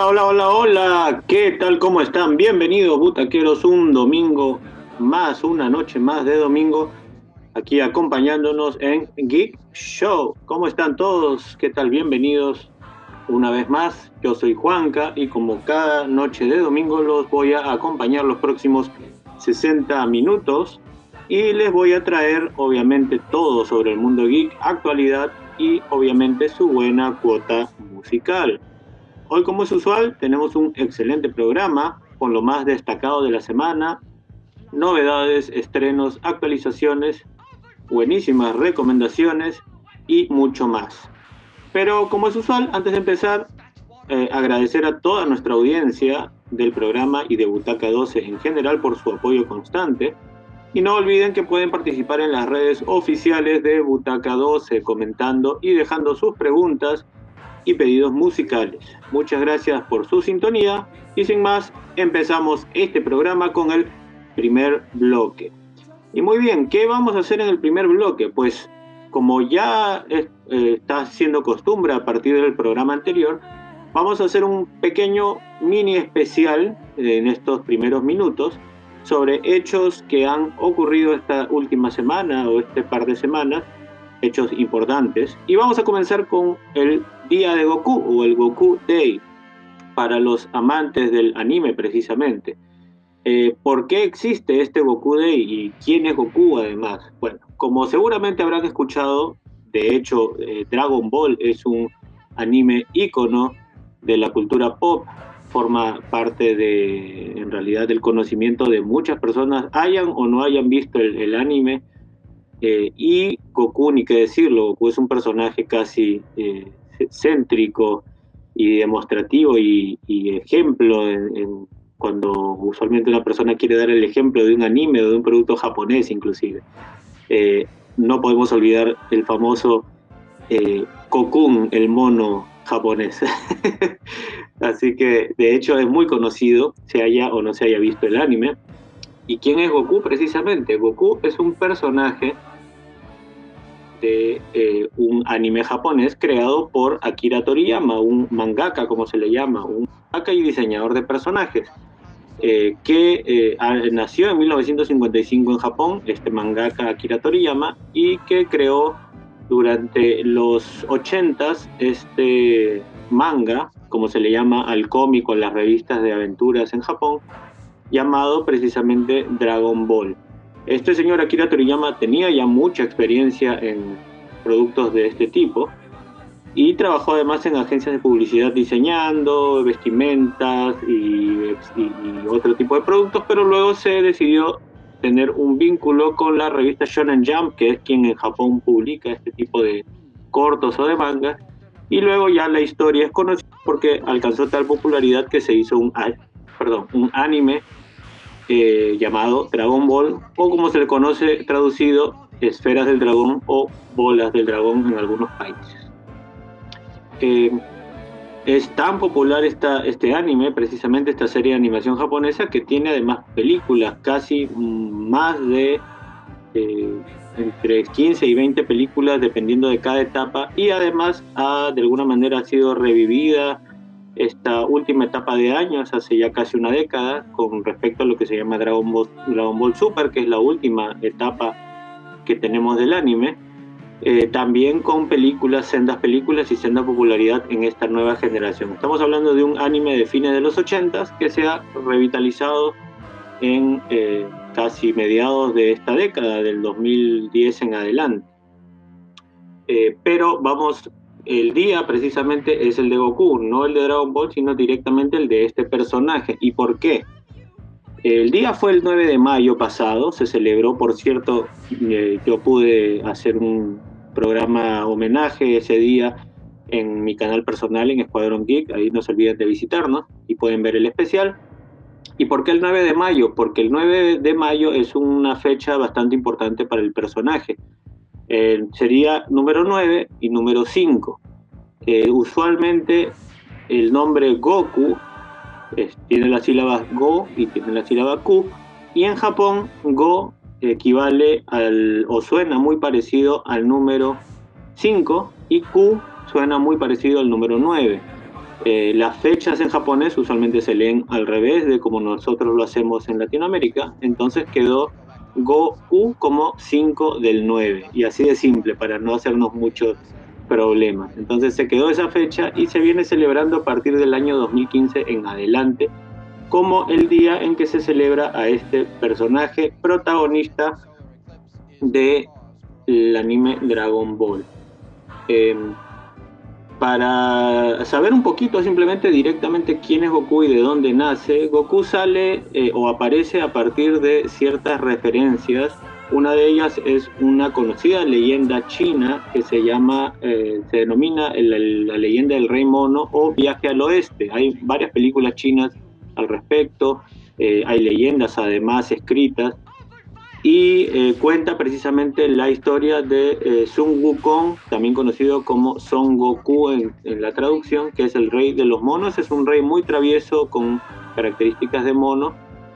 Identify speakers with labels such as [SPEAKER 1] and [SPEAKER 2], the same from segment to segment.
[SPEAKER 1] Hola, hola, hola, hola, ¿qué tal? ¿Cómo están? Bienvenidos, butaqueros, un domingo más, una noche más de domingo, aquí acompañándonos en Geek Show. ¿Cómo están todos? ¿Qué tal? Bienvenidos una vez más. Yo soy Juanca y como cada noche de domingo los voy a acompañar los próximos 60 minutos y les voy a traer obviamente todo sobre el mundo geek, actualidad y obviamente su buena cuota musical. Hoy, como es usual, tenemos un excelente programa con lo más destacado de la semana, novedades, estrenos, actualizaciones, buenísimas recomendaciones y mucho más. Pero como es usual, antes de empezar, eh, agradecer a toda nuestra audiencia del programa y de Butaca 12 en general por su apoyo constante. Y no olviden que pueden participar en las redes oficiales de Butaca 12 comentando y dejando sus preguntas y pedidos musicales. Muchas gracias por su sintonía y sin más empezamos este programa con el primer bloque. Y muy bien, ¿qué vamos a hacer en el primer bloque? Pues como ya eh, está siendo costumbre a partir del programa anterior, vamos a hacer un pequeño mini especial en estos primeros minutos sobre hechos que han ocurrido esta última semana o este par de semanas hechos importantes. Y vamos a comenzar con el Día de Goku o el Goku Day para los amantes del anime precisamente. Eh, ¿Por qué existe este Goku Day y quién es Goku además? Bueno, como seguramente habrán escuchado, de hecho eh, Dragon Ball es un anime ícono de la cultura pop, forma parte de, en realidad, del conocimiento de muchas personas, hayan o no hayan visto el anime eh, y Goku, ni qué decirlo, Goku es un personaje casi céntrico y demostrativo y, ejemplo cuando usualmente una persona quiere dar el ejemplo de un anime o de un producto japonés inclusive. Eh, no podemos olvidar el famoso Kokun, el mono japonés. Así que de hecho es muy conocido, se haya o no se haya visto el anime. ¿Y quién es Goku precisamente? Goku es un personaje eh, un anime japonés creado por Akira Toriyama, un mangaka, como se le llama, un mangaka y diseñador de personajes, eh, que eh, nació en 1955 en Japón, este mangaka Akira Toriyama, y que creó durante los 80s este manga, como se le llama al cómico en las revistas de aventuras en Japón, llamado precisamente Dragon Ball. Este señor Akira Toriyama tenía ya mucha experiencia en productos de este tipo y trabajó además en agencias de publicidad diseñando vestimentas y, otro tipo de productos, pero luego se decidió tener un vínculo con la revista Shonen Jump, que es quien en Japón publica este tipo de cortos o de mangas, y luego ya la historia es conocida porque alcanzó tal popularidad que se hizo un, perdón, un anime eh, llamado Dragon Ball, o como se le conoce traducido, esferas del dragón o bolas del dragón en algunos países. Eh, es tan popular esta, este anime, precisamente esta serie de animación japonesa, que tiene además películas, casi más de eh, entre 15 y 20 películas, dependiendo de cada etapa, y además ha, de alguna manera ha sido revivida esta última etapa de años, hace ya casi una década, con respecto a lo que se llama Dragon Ball, Super, que es la última etapa que tenemos del anime. Eh, también con películas, sendas películas y senda popularidad en esta nueva generación. Estamos hablando de un anime de fines de los 80 que se ha revitalizado en eh, casi mediados de esta década, del 2010 en adelante. Eh, pero vamos el día precisamente es el de Goku, no el de Dragon Ball, sino directamente el de este personaje. ¿Y por qué? El día fue el 9 de mayo pasado, se celebró, por cierto, eh, yo pude hacer un programa homenaje ese día en mi canal personal en Escuadrón Geek, ahí no se olviden de visitarnos y pueden ver el especial. ¿Y por qué el 9 de mayo? Porque el 9 de mayo es una fecha bastante importante para el personaje. Sería número 9 y número 5. Eh, usualmente el nombre Goku tiene las sílabas Go y tiene la sílaba Q, y en Japón Go equivale al, o suena muy parecido al número 5 y Q suena muy parecido al número 9. Eh, las fechas en japonés usualmente se leen al revés de como nosotros lo hacemos en Latinoamérica, entonces quedó Go-U como 5 del 9, y así de simple, para no hacernos muchos problemas. Entonces se quedó esa fecha y se viene celebrando a partir del año 2015 en adelante como el día en que se celebra a este personaje protagonista del anime Dragon Ball. Em, para saber un poquito simplemente directamente quién es Goku y de dónde nace, Goku sale eh, o aparece a partir de ciertas referencias. Una de ellas es una conocida leyenda china que se llama, eh, se denomina la leyenda del rey mono o viaje al oeste. Hay varias películas chinas al respecto, eh, hay leyendas además escritas y eh, cuenta precisamente la historia de eh, Sun Wukong, también conocido como Son Goku en, la traducción, que es el rey de los monos. Es un rey muy travieso con características de mono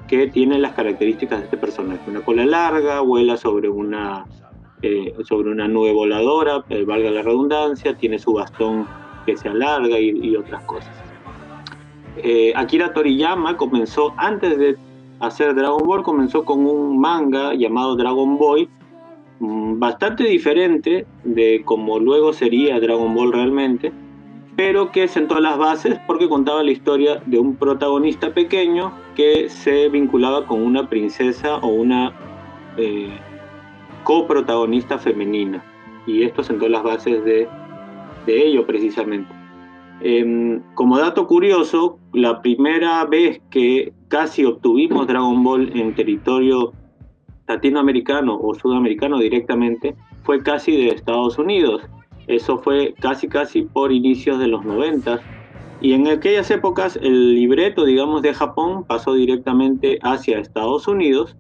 [SPEAKER 1] que tiene las características de este personaje. Una cola larga, vuela sobre una, eh, sobre una nube voladora, valga la redundancia, tiene su bastón que se alarga y, y otras cosas. Akira Toriyama comenzó antes de hacer Dragon Ball comenzó con un manga llamado Dragon Boy, mm, bastante diferente de como luego sería Dragon Ball realmente, pero que sentó las bases porque contaba la historia de un protagonista pequeño que se vinculaba con una princesa o una eh, coprotagonista femenina. Y esto sentó las bases de, de ello precisamente. Em, como dato curioso, la primera vez que casi obtuvimos Dragon Ball en territorio latinoamericano o sudamericano directamente fue casi de Estados Unidos. Eso fue casi casi por inicios de los 90 y en aquellas épocas el libreto, digamos, de Japón pasó directamente hacia Estados Unidos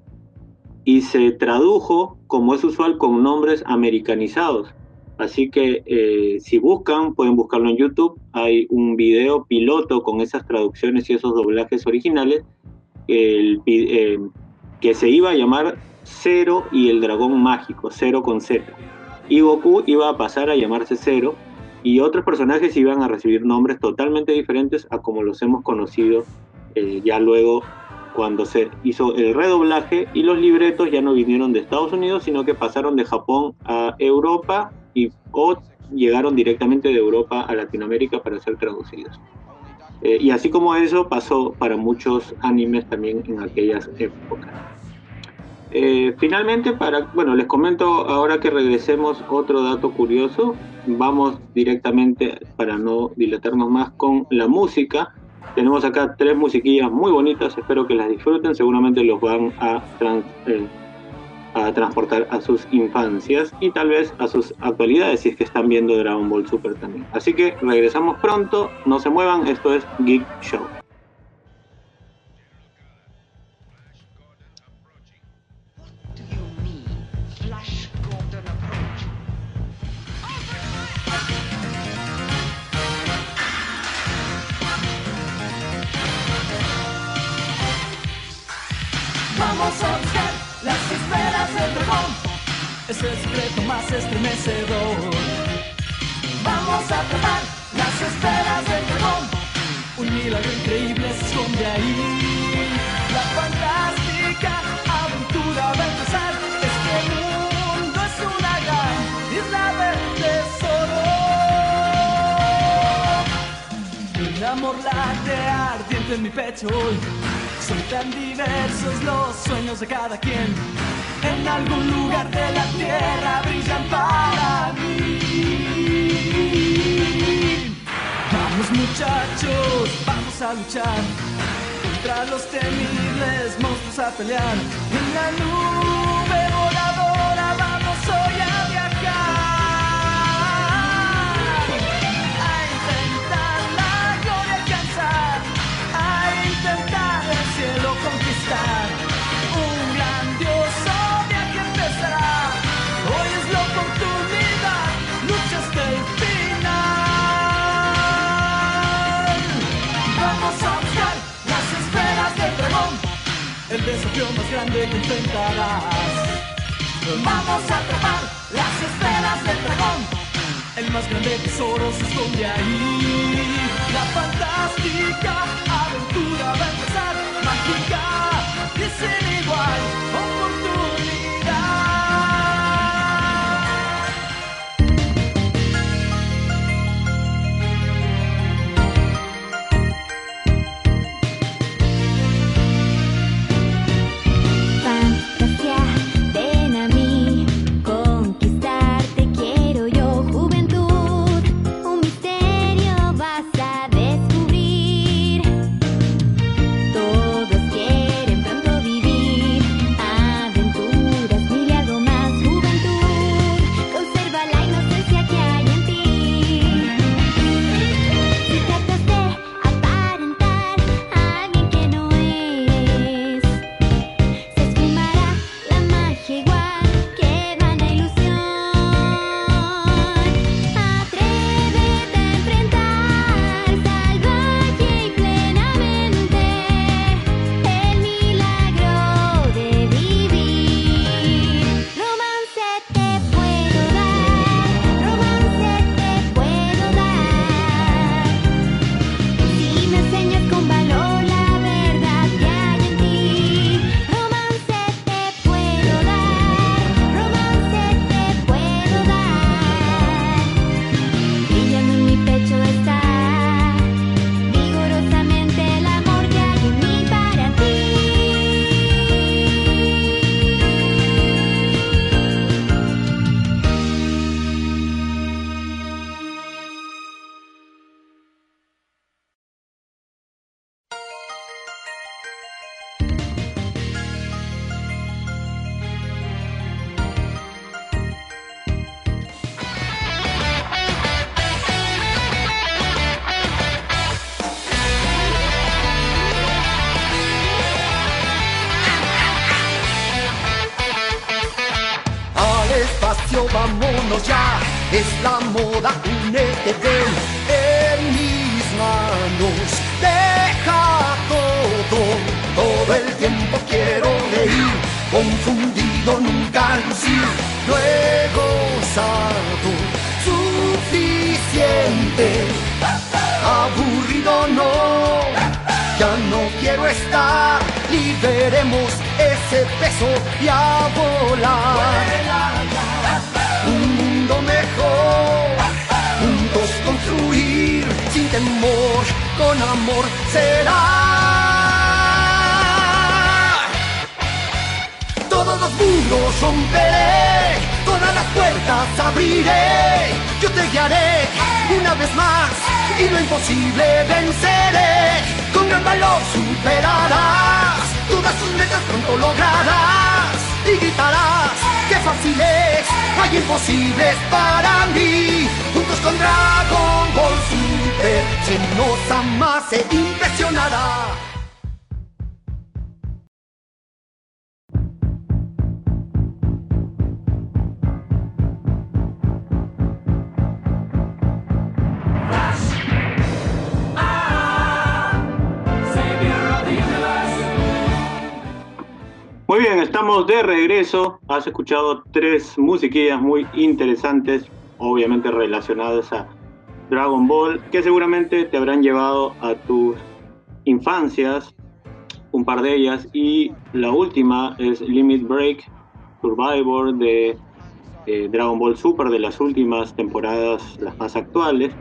[SPEAKER 1] y se tradujo, como es usual, con nombres americanizados. Así que eh, si buscan, pueden buscarlo en YouTube. Hay un video piloto con esas traducciones y esos doblajes originales el, eh, que se iba a llamar Cero y el dragón mágico, Cero con Z. Y Goku iba a pasar a llamarse Cero y otros personajes iban a recibir nombres totalmente diferentes a como los hemos conocido eh, ya luego cuando se hizo el redoblaje y los libretos ya no vinieron de Estados Unidos, sino que pasaron de Japón a Europa y o llegaron directamente de Europa a Latinoamérica para ser traducidos. Eh, y así como eso pasó para muchos animes también en aquellas épocas. Eh, finalmente, para, bueno, les comento ahora que regresemos otro dato curioso. Vamos directamente, para no dilatarnos más, con la música. Tenemos acá tres musiquillas muy bonitas, espero que las disfruten, seguramente los van a eh, a transportar a sus infancias y tal vez a sus actualidades si es que están viendo Dragon Ball Super también. Así que regresamos pronto, no se muevan, esto es Geek Show.
[SPEAKER 2] Secreto más estremecedor. Vamos a probar las esferas del dragón. Un milagro increíble se esconde ahí. La fantástica aventura va a empezar. Es que el mundo es una gran isla del tesoro. Un amor late ardiente en mi pecho hoy son tan diversos los sueños de cada quien. En algún lugar de la tierra brillan para mí. Vamos muchachos, vamos a luchar contra los temibles monstruos a pelear en la nube el desafío más grande que enfrentarás. Vamos a atrapar las esferas del dragón, el más grande tesoro se esconde ahí.
[SPEAKER 1] De regreso. Has escuchado tres musiquillas muy interesantes, obviamente relacionadas a Dragon Ball, que seguramente te habrán llevado a tus infancias, un par de ellas, y la última es Limit Break Survivor de eh, Dragon Ball Super, de las últimas temporadas, las más actuales,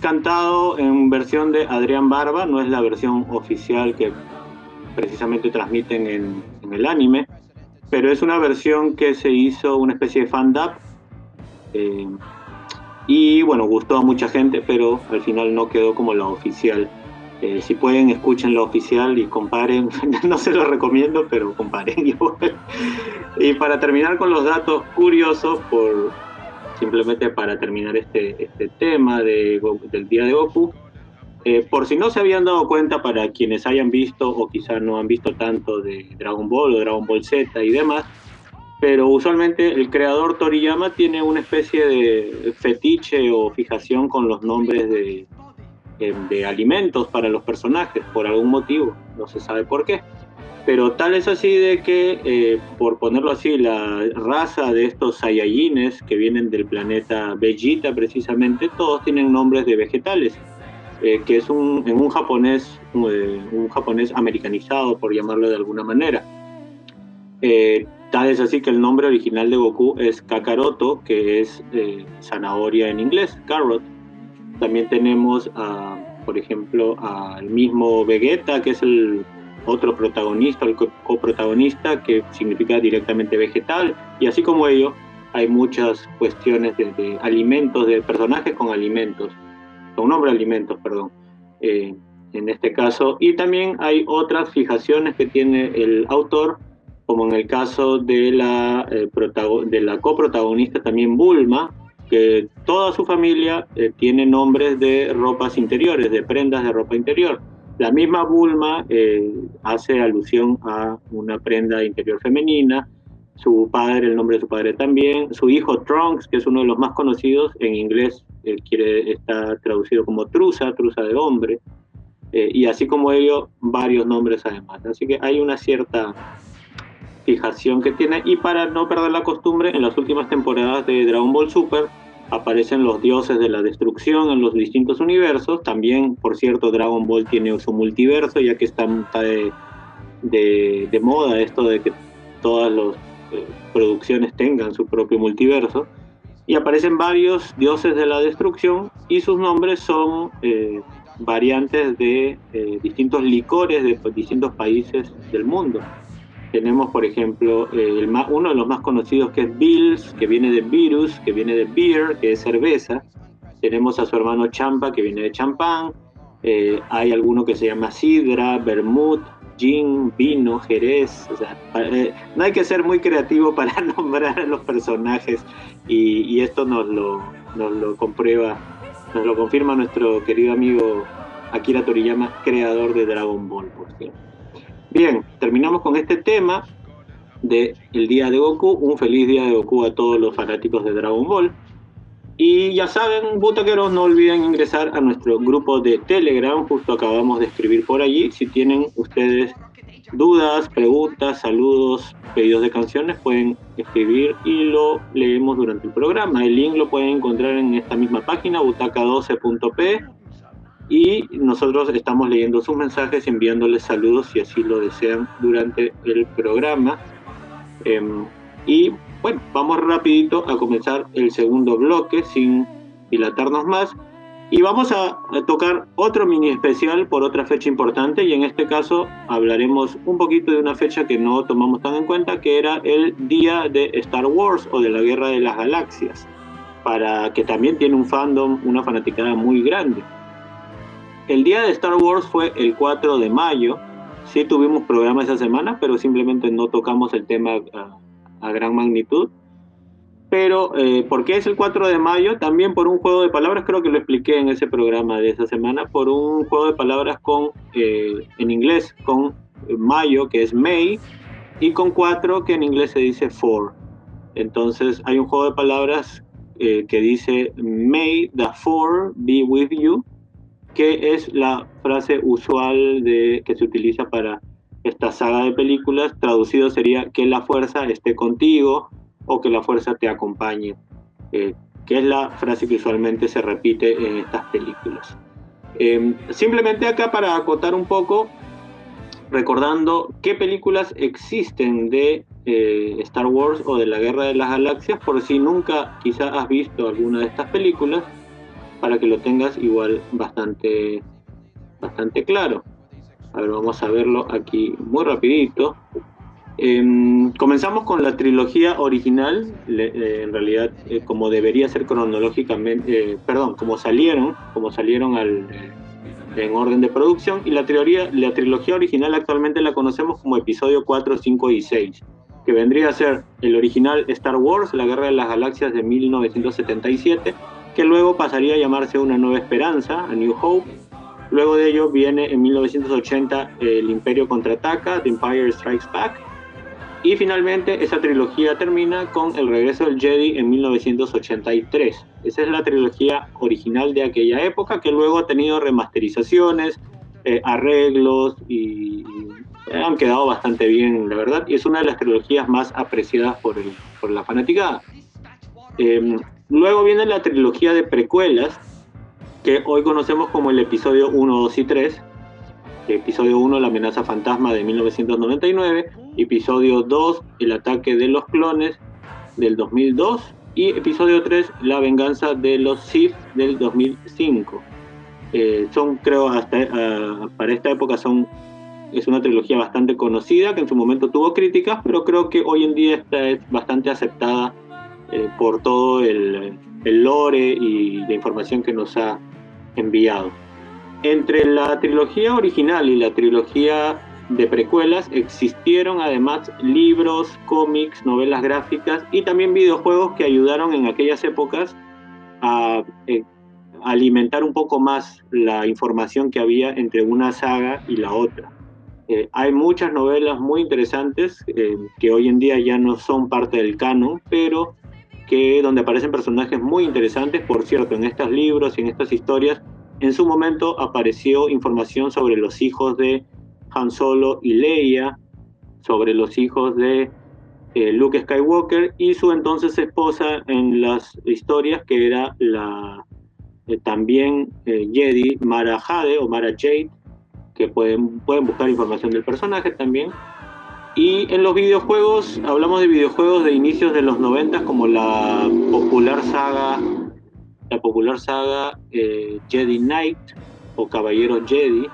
[SPEAKER 1] cantado en versión de Adrián Barba, no es la versión oficial que precisamente transmiten en, en el anime, pero es una versión que se hizo una especie de fan-dub. Eh, y bueno, gustó a mucha gente, pero al final no quedó como la oficial. Eh, si pueden, escuchen la oficial y comparen. no se lo recomiendo, pero comparen y para terminar con los datos curiosos, por simplemente para terminar este, este tema de, del día de Goku, eh, por si no se habían dado cuenta, para quienes hayan visto o quizás no han visto tanto de Dragon Ball o Dragon Ball Z y demás, pero usualmente el creador Toriyama tiene una especie de fetiche o fijación con los nombres de, de, alimentos para los personajes, por algún motivo, no se sabe por qué. Pero tal es así de que, eh, por ponerlo así, la raza de estos Saiyajines que vienen del planeta Vegeta precisamente, todos tienen nombres de vegetales eh, que es un, en un japonés, un japonés americanizado, por llamarlo de alguna manera. tal es así que el nombre original de Goku es Kakaroto, que es zanahoria en inglés, carrot. También tenemos, por ejemplo, al mismo Vegeta, que es el otro protagonista, el coprotagonista, que significa directamente vegetal, y así como ello, hay muchas cuestiones de, alimentos, de personajes con alimentos, con nombre alimentos, perdón, eh, en este caso, y también hay otras fijaciones que tiene el autor, como en el caso de la, eh, de la coprotagonista también Bulma, que toda su familia eh, tiene nombres de ropas interiores, de prendas de ropa interior. La misma Bulma eh, hace alusión a una prenda interior femenina, su padre, el nombre de su padre también, su hijo Trunks, que es uno de los más conocidos, en inglés eh, quiere, está traducido como truza, truza de hombre, eh, y así como ello, varios nombres además. Así que hay una cierta fijación que tiene, y para no perder la costumbre, en las últimas temporadas de Dragon Ball Super, aparecen los dioses de la destrucción en los distintos universos. También, por cierto, Dragon Ball tiene su multiverso, ya que está, de, de, moda esto de que todas las eh, producciones tengan su propio multiverso. Y aparecen varios dioses de la destrucción y sus nombres son eh, variantes de eh, distintos licores de distintos países del mundo. Tenemos, por ejemplo, el uno de los más conocidos que es Bills, que viene de virus, que viene de beer, que es cerveza. Tenemos a su hermano Champa, que viene de champán. Eh, hay alguno que se llama sidra, vermut, gin, vino, jerez. O sea, eh, no hay que ser muy creativo para nombrar a los personajes y, esto nos lo, nos lo comprueba, nos lo confirma nuestro querido amigo Akira Toriyama, creador de Dragon Ball, por cierto. Bien, terminamos con este tema el día de Goku. Un feliz día de Goku a todos los fanáticos de Dragon Ball. Y ya saben, butaqueros, no olviden ingresar a nuestro grupo de Telegram. Justo acabamos de escribir por allí. Si tienen ustedes dudas, preguntas, saludos, pedidos de canciones, pueden escribir y lo leemos durante el programa. El link lo pueden encontrar en esta misma página, butaca12.p y nosotros estamos leyendo sus mensajes, enviándoles saludos si así lo desean durante el programa. Em, y bueno, vamos rapidito a comenzar el segundo bloque sin dilatarnos más. Y vamos a, tocar otro mini especial por otra fecha importante y en este caso hablaremos un poquito de una fecha que no tomamos tan en cuenta, que era el día de Star Wars o de la Guerra de las Galaxias, para que también tiene un fandom, una fanaticada muy grande. El día de Star Wars fue el 4 de mayo. Sí tuvimos programa esa semana, pero simplemente no tocamos el tema a, gran magnitud. Pero, eh, ¿por qué es el 4 de mayo? También por un juego de palabras, creo que lo expliqué en ese programa de esa semana, por un juego de palabras con, eh, en inglés, con mayo, que es May, y con 4, que en inglés se dice for. Entonces, hay un juego de palabras eh, que dice May the four be with you, que es la frase usual de, que se utiliza para esta saga de películas, traducido sería que la fuerza esté contigo o que la fuerza te acompañe, eh, que es la frase que usualmente se repite en estas películas. Em, simplemente acá para acotar un poco, recordando qué películas existen de eh, Star Wars o de la Guerra de las Galaxias, por si nunca quizás has visto alguna de estas películas, para que lo tengas igual bastante, bastante claro. A ver, vamos a verlo aquí muy rapidito. Em, comenzamos con la trilogía original, eh, en realidad eh, como debería ser cronológicamente, eh, perdón, como salieron, como salieron al, en orden de producción, y la trilogía, la trilogía original actualmente la conocemos como episodio 4, 5 y 6, que vendría a ser el original Star Wars, la Guerra de las Galaxias de 1977, que luego pasaría a llamarse Una Nueva Esperanza, A New Hope. Luego de ello viene en 1980 El Imperio Contraataca, The Empire Strikes Back. Y finalmente esa trilogía termina con El Regreso del Jedi en 1983. Esa es la trilogía original de aquella época que luego ha tenido remasterizaciones, eh, arreglos y, han quedado bastante bien, la verdad. Y es una de las trilogías más apreciadas por, el, por la fanaticada. Em, Luego viene la trilogía de precuelas, que hoy conocemos como el episodio 1, 2 y 3. Episodio 1, la amenaza fantasma de 1999. Episodio 2, el ataque de los clones del 2002. Y episodio 3, la venganza de los Sith del 2005. Eh, son, creo, hasta uh, para esta época son es una trilogía bastante conocida que en su momento tuvo críticas, pero creo que hoy en día esta es bastante aceptada eh, por todo el, el lore y la información que nos ha enviado. Entre la trilogía original y la trilogía de precuelas existieron además libros, cómics, novelas gráficas y también videojuegos que ayudaron en aquellas épocas a eh, alimentar un poco más la información que había entre una saga y la otra. Eh, hay muchas novelas muy interesantes eh, que hoy en día ya no son parte del canon, pero donde aparecen personajes muy interesantes. Por cierto, en estos libros y en estas historias, en su momento apareció información sobre los hijos de Han Solo y Leia, sobre los hijos de eh, Luke Skywalker y su entonces esposa en las historias, que era la eh, también eh, Jedi Mara Jade o Mara Jade, que pueden, pueden buscar información del personaje también. Y en los videojuegos, hablamos de videojuegos de inicios de los 90 como la popular saga, la popular saga eh, Jedi Knight o Caballero Jedi,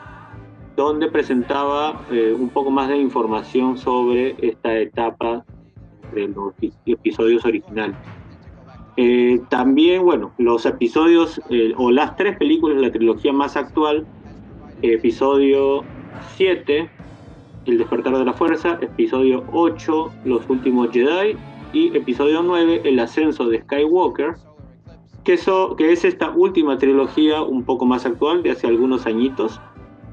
[SPEAKER 1] donde presentaba eh, un poco más de información sobre esta etapa de los episodios originales. Eh, también, bueno, los episodios o las tres películas de la trilogía más actual, episodio 7, el despertar de la fuerza, episodio 8, Los últimos Jedi y episodio 9, El ascenso de Skywalker, que, eso, que es esta última trilogía un poco más actual de hace algunos añitos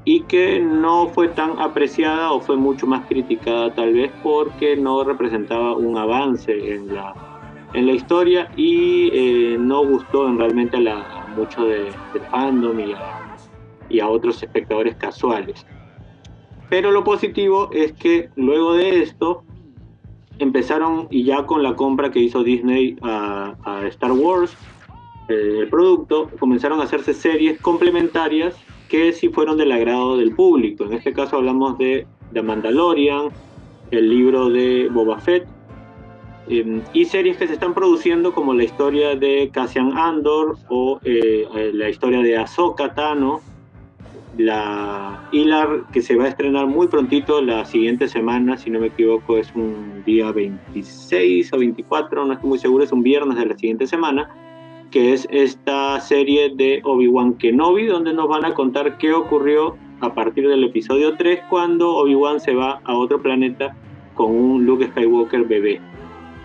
[SPEAKER 1] y que no fue tan apreciada o fue mucho más criticada tal vez porque no representaba un avance en la, en la historia y eh, no gustó en realmente a, la, mucho de, fandom y y a otros espectadores casuales. Pero lo positivo es que luego de esto empezaron, y ya con la compra que hizo Disney a, Star Wars, eh, el producto, comenzaron a hacerse series complementarias que sí fueron del agrado del público. En este caso hablamos de The Mandalorian, el libro de Boba Fett, em, y series que se están produciendo como la historia de Cassian Andor o eh, la historia de Ahsoka Tano, la Hilar que se va a estrenar muy prontito la siguiente semana, si no me equivoco es un día 26 o 24, no estoy muy seguro, es un viernes de la siguiente semana, que es esta serie de Obi-Wan Kenobi, donde nos van a contar qué ocurrió a partir del episodio 3 cuando Obi-Wan se va a otro planeta con un Luke Skywalker bebé.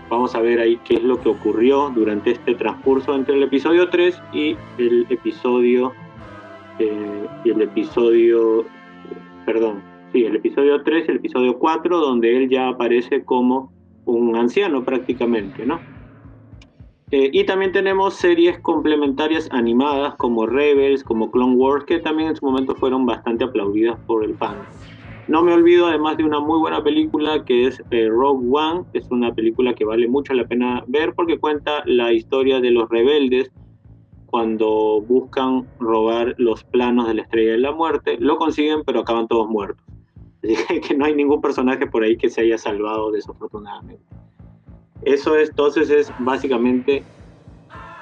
[SPEAKER 1] Vamos a ver ahí qué es lo que ocurrió durante este transcurso entre el episodio 3 y el episodio eh, y el episodio, perdón, sí, el episodio 3 y el episodio 4, donde él ya aparece como un anciano prácticamente, ¿no? Eh, y también tenemos series complementarias animadas como Rebels, como Clone Wars, que también en su momento fueron bastante aplaudidas por el fan. No me olvido además de una muy buena película que es eh, Rogue One, es una película que vale mucho la pena ver porque cuenta la historia de los rebeldes cuando buscan robar los planos de la Estrella de la Muerte. Lo consiguen, pero acaban todos muertos. Así que no hay ningún personaje por ahí que se haya salvado desafortunadamente. Eso es, entonces es básicamente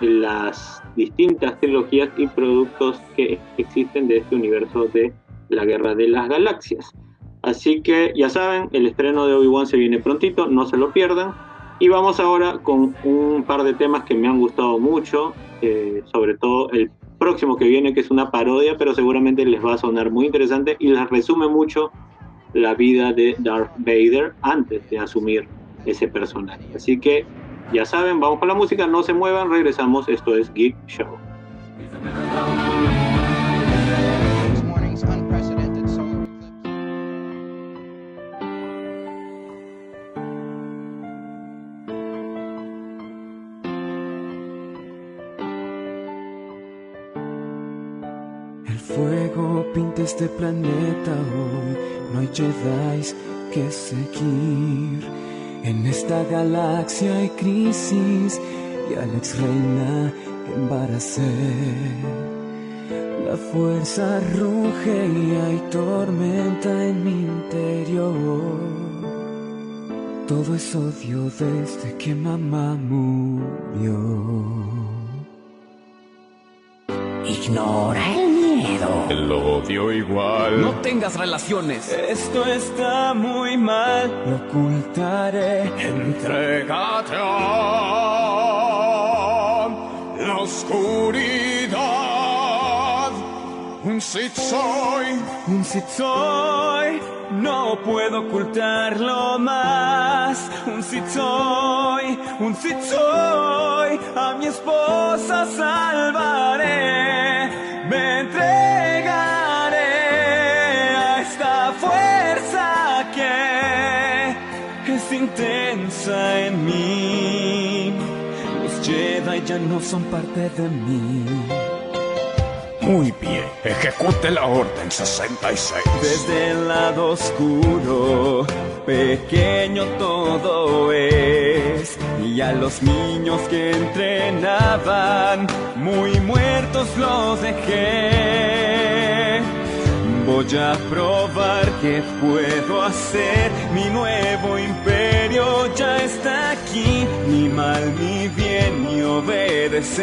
[SPEAKER 1] las distintas trilogías y productos que existen de este universo de la Guerra de las Galaxias. Así que ya saben, el estreno de Obi-Wan se viene prontito, no se lo pierdan. Y vamos ahora con un par de temas que me han gustado mucho, eh, sobre todo el próximo que viene, que es una parodia, pero seguramente les va a sonar muy interesante y les resume mucho la vida de Darth Vader antes de asumir ese personaje. Así que ya saben, vamos con la música, no se muevan, regresamos, esto es Geek Show.
[SPEAKER 2] Este planeta hoy. No hay Jedi que seguir. En esta galaxia hay crisis y a la ex reina embaracé. La fuerza ruge y hay tormenta en mi interior. Todo es odio desde que mamá murió.
[SPEAKER 3] Ignora el miedo.
[SPEAKER 2] El odio igual.
[SPEAKER 4] No tengas relaciones.
[SPEAKER 2] Esto está muy mal. Lo ocultaré.
[SPEAKER 4] Entrégate a la oscuridad. Un sit soy.
[SPEAKER 2] Un sit soy. No puedo ocultarlo más. Un sit soy. Un sit soy. A mi esposa salvaré. Intensa en mí. Los Jedi ya no son parte de mí.
[SPEAKER 4] Muy bien, ejecute la orden 66.
[SPEAKER 2] Desde el lado oscuro, pequeño todo es. Y a los niños que entrenaban, muy muertos los dejé. Voy a probar que puedo hacer. Mi nuevo imperio ya está aquí. Ni mal ni bien ni obedecer.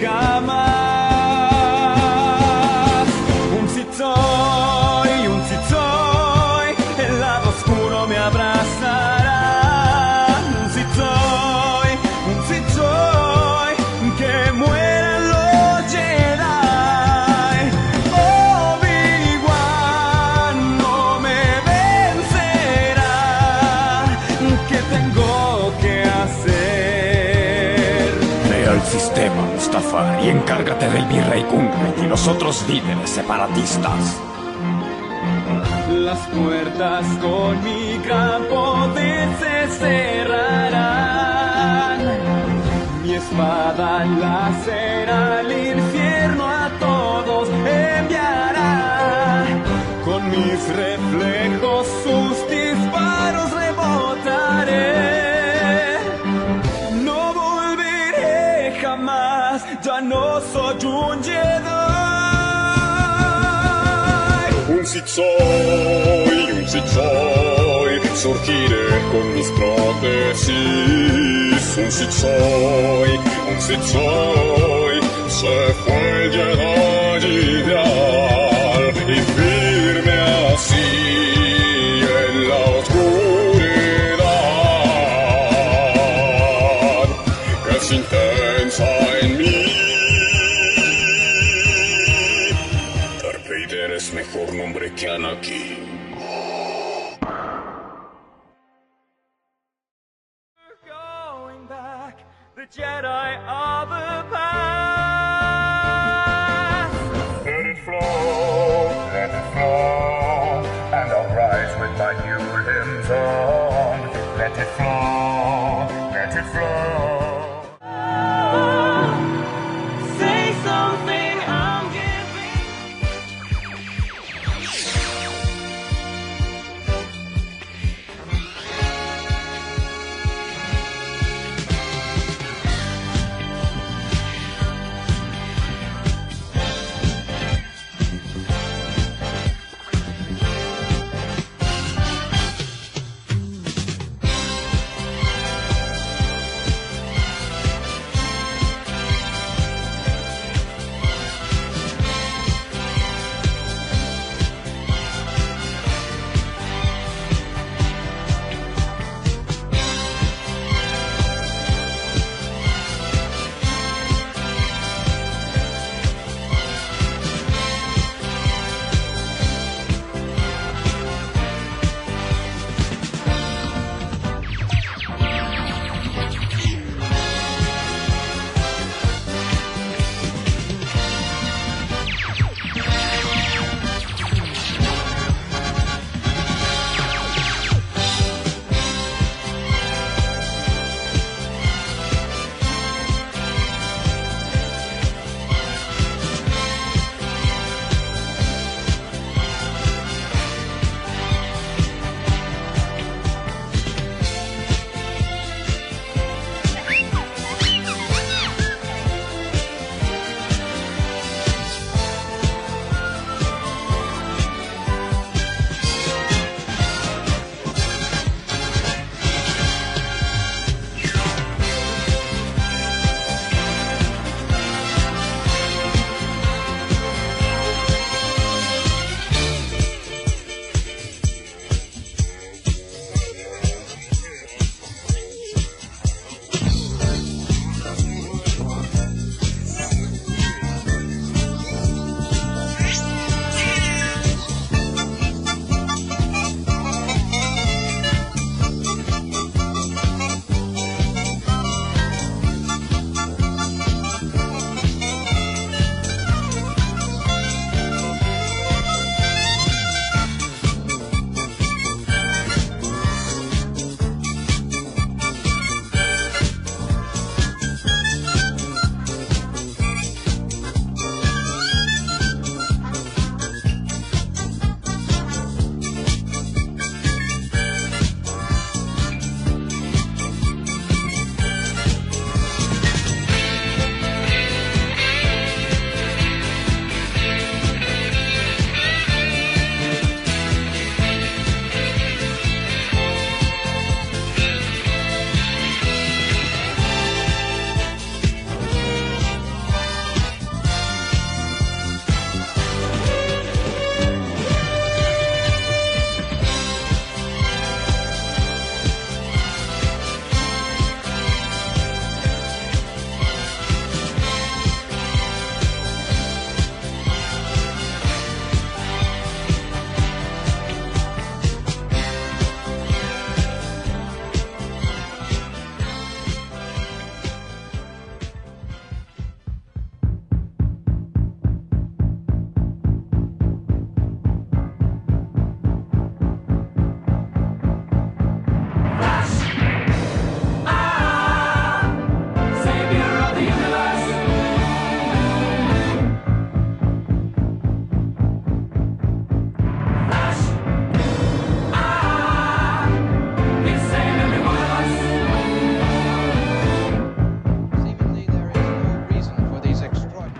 [SPEAKER 2] Jamás. Un soy, un sit
[SPEAKER 4] y encárgate del virrey Kungai y los otros líderes separatistas.
[SPEAKER 2] Las puertas con mi gran poder se cerrarán. Mi espada láser al infierno a todos enviará. Con mis reflejos sus disparos rebotaré. soy, un
[SPEAKER 5] sit soy, surgiré con mis prótesis. Un sit soy, un sit soy, se fue el llenar y.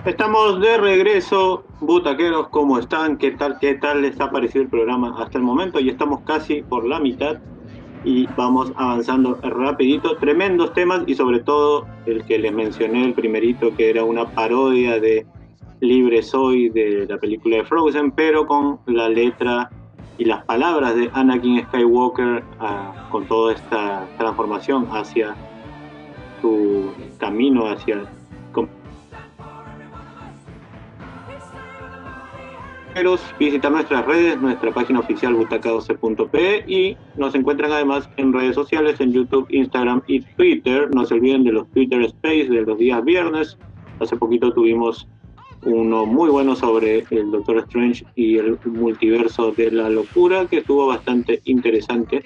[SPEAKER 1] Estamos de regreso, butaqueros, ¿cómo están? ¿Qué tal, qué tal les ha parecido el programa hasta el momento? Y estamos casi por la mitad y vamos avanzando rapidito. Tremendos temas y sobre todo el que les mencioné, el primerito, que era una parodia de Libre Soy de la película de Frozen, pero con la letra y las palabras de Anakin Skywalker ah, con toda esta transformación hacia su camino hacia visitar nuestras redes, nuestra página oficial butaca12.p y nos encuentran además en redes sociales, en YouTube, Instagram y Twitter. No se olviden de los Twitter Space de los días viernes. Hace poquito tuvimos uno muy bueno sobre el Doctor Strange y el multiverso de la locura, que estuvo bastante interesante.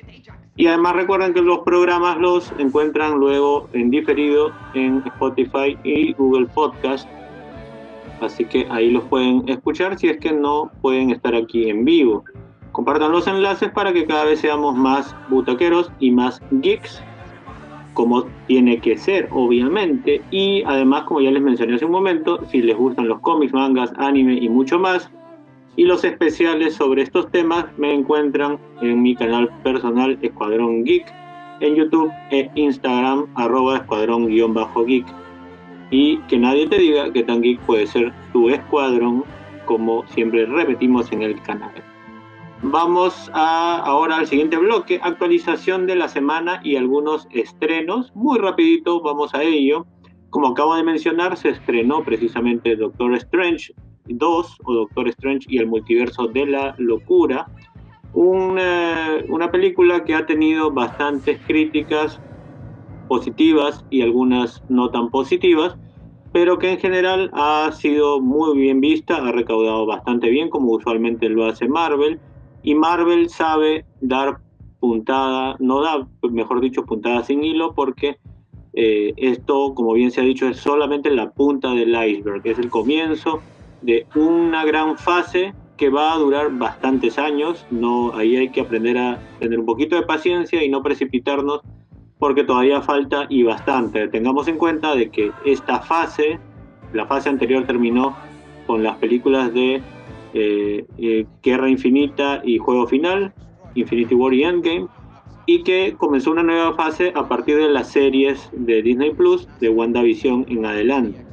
[SPEAKER 1] Y además recuerden que los programas los encuentran luego en diferido en Spotify y Google Podcast así que ahí los pueden escuchar si es que no pueden estar aquí en vivo. Compartan los enlaces para que cada vez seamos más butaqueros y más geeks, como tiene que ser, obviamente. Y además, como ya les mencioné hace un momento, si les gustan los cómics, mangas, anime y mucho más, y los especiales sobre estos temas me encuentran en mi canal personal Escuadrón Geek en YouTube e Instagram arroba escuadrón-geek y que nadie te diga que Tan Geek puede ser tu escuadrón, como siempre repetimos en el canal. Vamos a, ahora al siguiente bloque, actualización de la semana y algunos estrenos. Muy rapidito, vamos a ello. Como acabo de mencionar, se estrenó precisamente Doctor Strange 2 o Doctor Strange y el multiverso de la locura. Una, una película que ha tenido bastantes críticas positivas y algunas no tan positivas, pero que en general ha sido muy bien vista, ha recaudado bastante bien, como usualmente lo hace Marvel, y Marvel sabe dar puntada, no da, mejor dicho, puntada sin hilo, porque eh, esto, como bien se ha dicho, es solamente la punta del iceberg, es el comienzo de una gran fase que va a durar bastantes años, no, ahí hay que aprender a tener un poquito de paciencia y no precipitarnos porque todavía falta y bastante. Tengamos en cuenta de que esta fase, la fase anterior terminó con las películas de eh, eh, Guerra Infinita y Juego Final, Infinity War y Endgame, y que comenzó una nueva fase a partir de las series de Disney Plus de WandaVision en adelante.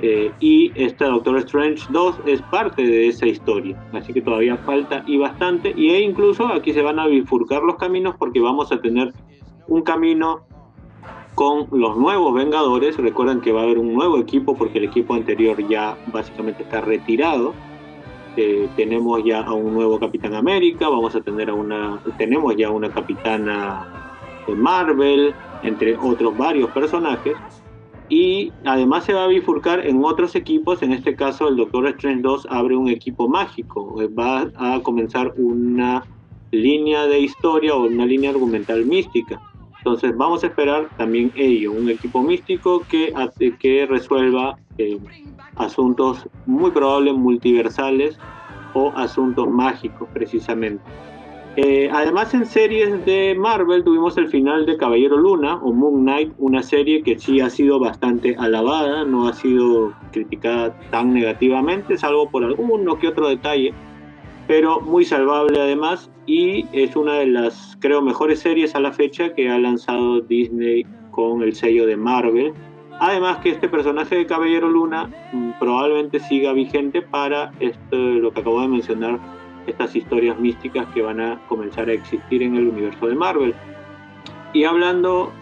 [SPEAKER 1] Eh, y esta Doctor Strange 2 es parte de esa historia, así que todavía falta y bastante, y e incluso aquí se van a bifurcar los caminos porque vamos a tener un camino con los nuevos Vengadores. Recuerden que va a haber un nuevo equipo porque el equipo anterior ya básicamente está retirado. Eh, tenemos ya a un nuevo Capitán América, vamos a tener a una, tenemos ya una Capitana de Marvel, entre otros varios personajes. Y además se va a bifurcar en otros equipos, en este caso el Doctor Strange 2 abre un equipo mágico, va a comenzar una línea de historia o una línea argumental mística entonces vamos a esperar también ello, un equipo místico que, que resuelva eh, asuntos muy probables multiversales o asuntos mágicos precisamente. Eh, además en series de Marvel tuvimos el final de Caballero Luna o Moon Knight, una serie que sí ha sido bastante alabada, no ha sido criticada tan negativamente, salvo por alguno que otro detalle pero muy salvable además y es una de las, creo, mejores series a la fecha que ha lanzado Disney con el sello de Marvel. Además que este personaje de Caballero Luna mm, probablemente siga vigente para esto, lo que acabo de mencionar, estas historias místicas que van a comenzar a existir en el universo de Marvel. Y hablando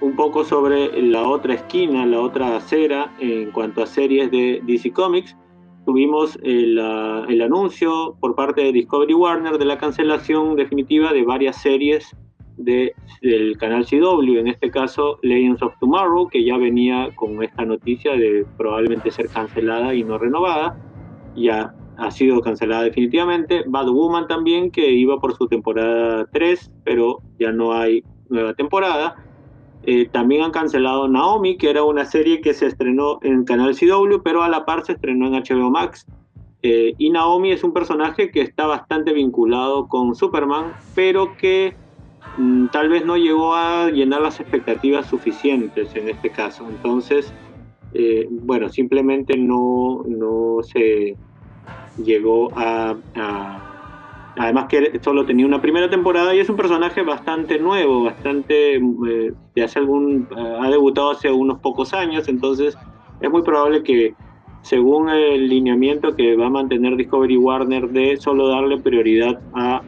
[SPEAKER 1] un poco sobre la otra esquina, la otra acera en cuanto a series de DC Comics, tuvimos el, el, anuncio por parte de Discovery Warner de la cancelación definitiva de varias series de, del canal CW, en este caso Legends of Tomorrow, que ya venía con esta noticia de probablemente ser cancelada y no renovada, ya ha sido cancelada definitivamente. Bad Woman también, que iba por su temporada 3, pero ya no hay nueva temporada. Eh, también han cancelado Naomi, que era una serie que se estrenó en Canal CW, pero a la par se estrenó en HBO Max. Eh, y Naomi es un personaje que está bastante vinculado con Superman, pero que mm, tal vez no llegó a llenar las expectativas suficientes en este caso. Entonces, eh, bueno, simplemente no, no se llegó a, a, Además que solo tenía una primera temporada y es un personaje bastante nuevo, bastante... Eh, hace algún... ha debutado hace unos pocos años, entonces es muy probable que según el lineamiento que va a mantener Discovery Warner de solo darle prioridad a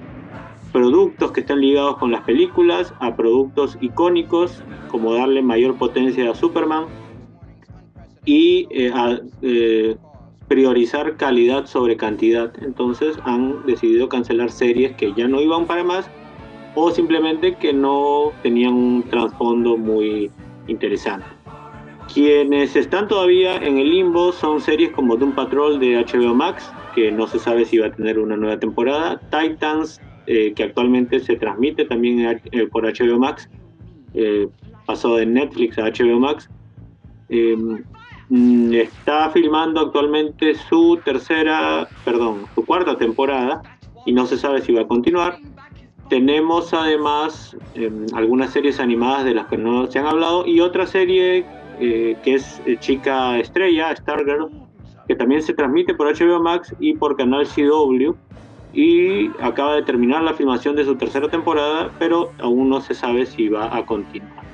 [SPEAKER 1] productos que están ligados con las películas, a productos icónicos, como darle mayor potencia a Superman, y eh, a eh, priorizar calidad sobre cantidad. Entonces han decidido cancelar series que ya no iban para más o simplemente que no tenían un trasfondo muy interesante. Quienes están todavía en el limbo son series como Doom Patrol de HBO Max, que no se sabe si va a tener una nueva temporada, Titans, eh, que actualmente se transmite también eh, por HBO Max, eh, pasó de Netflix a HBO Max. Mm, está filmando actualmente su tercera, perdón, su cuarta temporada y no se sabe si va a continuar. Tenemos además em, algunas series animadas de las que no se han hablado y otra serie eh, que es eh, Chica Estrella, Stargirl, que también se transmite por HBO Max y por Canal CW. Y acaba de terminar la filmación de su tercera temporada, pero aún no se sabe si va a continuar.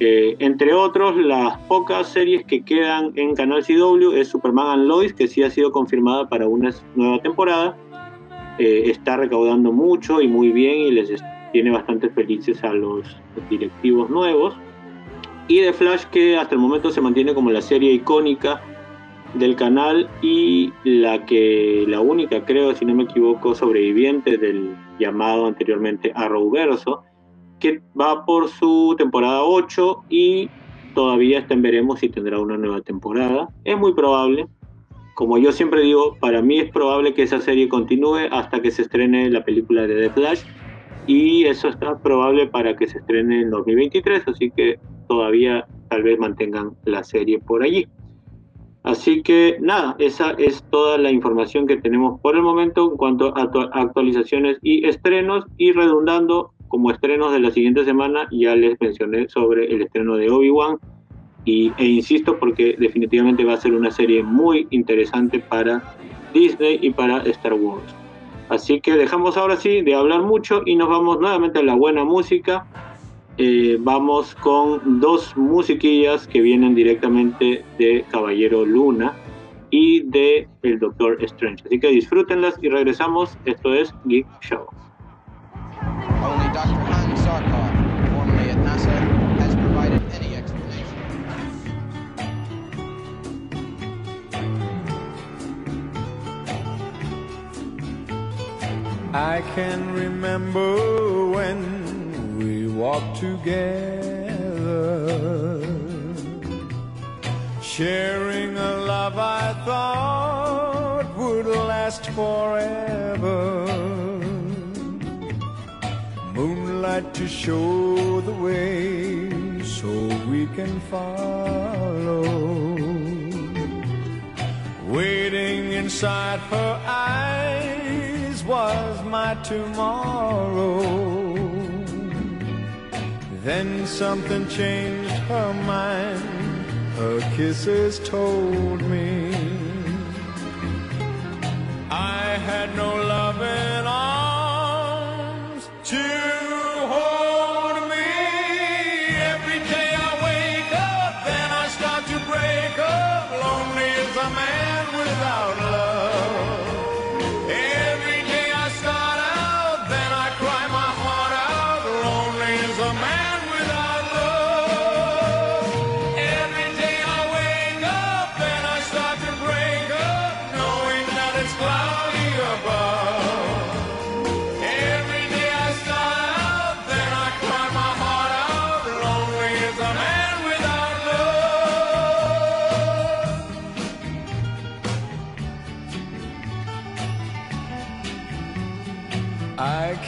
[SPEAKER 1] Eh, entre otros, las pocas series que quedan en Canal CW es Superman and Lois, que sí ha sido confirmada para una nueva temporada. está recaudando mucho y muy bien y les tiene bastante felices a los directivos nuevos y de Flash que hasta el momento se mantiene como la serie icónica del canal y la que la única creo si no me equivoco sobreviviente del llamado anteriormente Arrowverso que va por su temporada 8 y todavía está veremos si tendrá una nueva temporada es muy probable como yo siempre digo para mí es probable que esa serie continúe hasta que se estrene la película de The Flash y eso está probable para que se estrene en 2023 así que todavía tal vez mantengan la serie por allí. Así que nada, esa es toda la información que tenemos por el momento en cuanto a actualizaciones y estrenos y redundando como estrenos de la siguiente semana, ya les mencioné sobre el estreno de Obi-Wan e insisto porque definitivamente va a ser una serie muy interesante para Disney y para Star Wars. Así que dejamos ahora sí de hablar mucho y nos vamos nuevamente a la buena música eh, vamos con dos musiquillas que vienen directamente de Caballero Luna y de El Doctor Strange. Así que disfrútenlas y regresamos. Esto es Geek Show. Dr. Han Sarkar, formerly at NASA, has provided any explanation.
[SPEAKER 3] I can remember when we walked together, sharing a love I thought would last forever. Moonlight to show the way so we can follow. Waiting inside her eyes was my tomorrow. Then something changed her mind. Her kisses told me I had no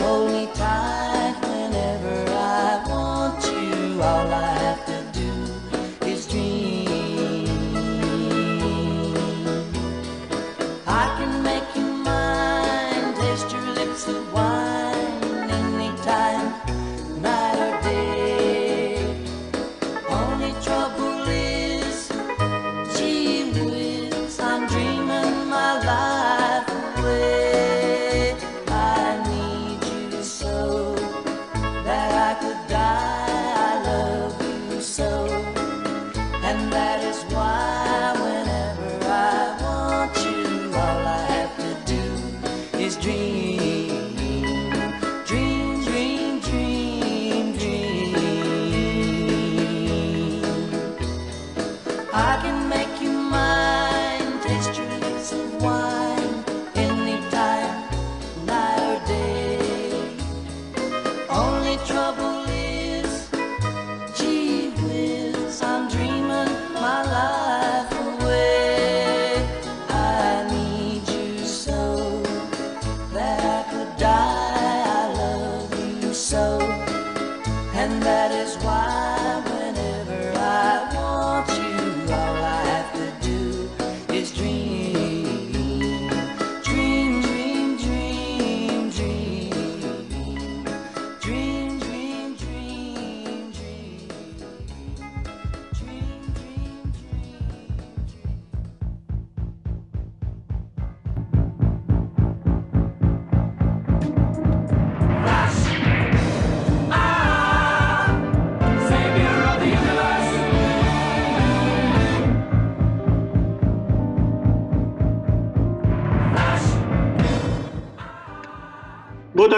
[SPEAKER 2] holy
[SPEAKER 1] time.